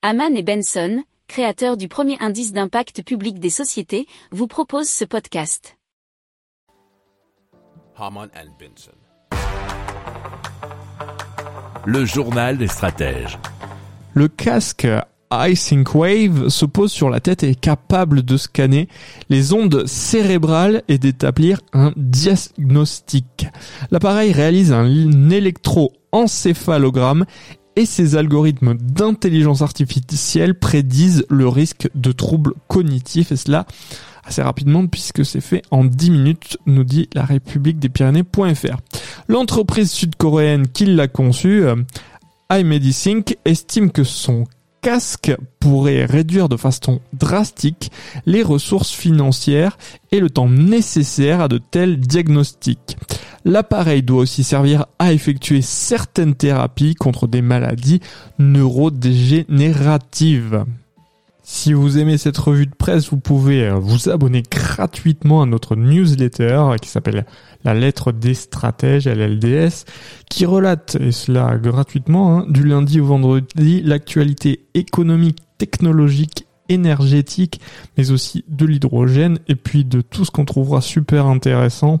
Haman et Benson, créateurs du premier indice d'impact public des sociétés, vous proposent ce podcast. Haman and Benson. Le journal des stratèges. Le casque iSync Wave se pose sur la tête et est capable de scanner les ondes cérébrales et d'établir un diagnostic. L'appareil réalise un électroencéphalogramme et ses algorithmes d'intelligence artificielle prédisent le risque de troubles cognitifs et cela assez rapidement puisque c'est fait en 10 minutes, nous dit la République des Pyrénées.fr. L'entreprise sud-coréenne qui l'a conçu, euh, iMedisync, estime que son casque pourrait réduire de façon drastique les ressources financières et le temps nécessaire à de tels diagnostics. L'appareil doit aussi servir à effectuer certaines thérapies contre des maladies neurodégénératives. Si vous aimez cette revue de presse, vous pouvez euh, vous abonner gratuitement à notre newsletter qui s'appelle La lettre des stratèges, LLDS, qui relate, et cela gratuitement, hein, du lundi au vendredi, l'actualité économique, technologique, énergétique, mais aussi de l'hydrogène, et puis de tout ce qu'on trouvera super intéressant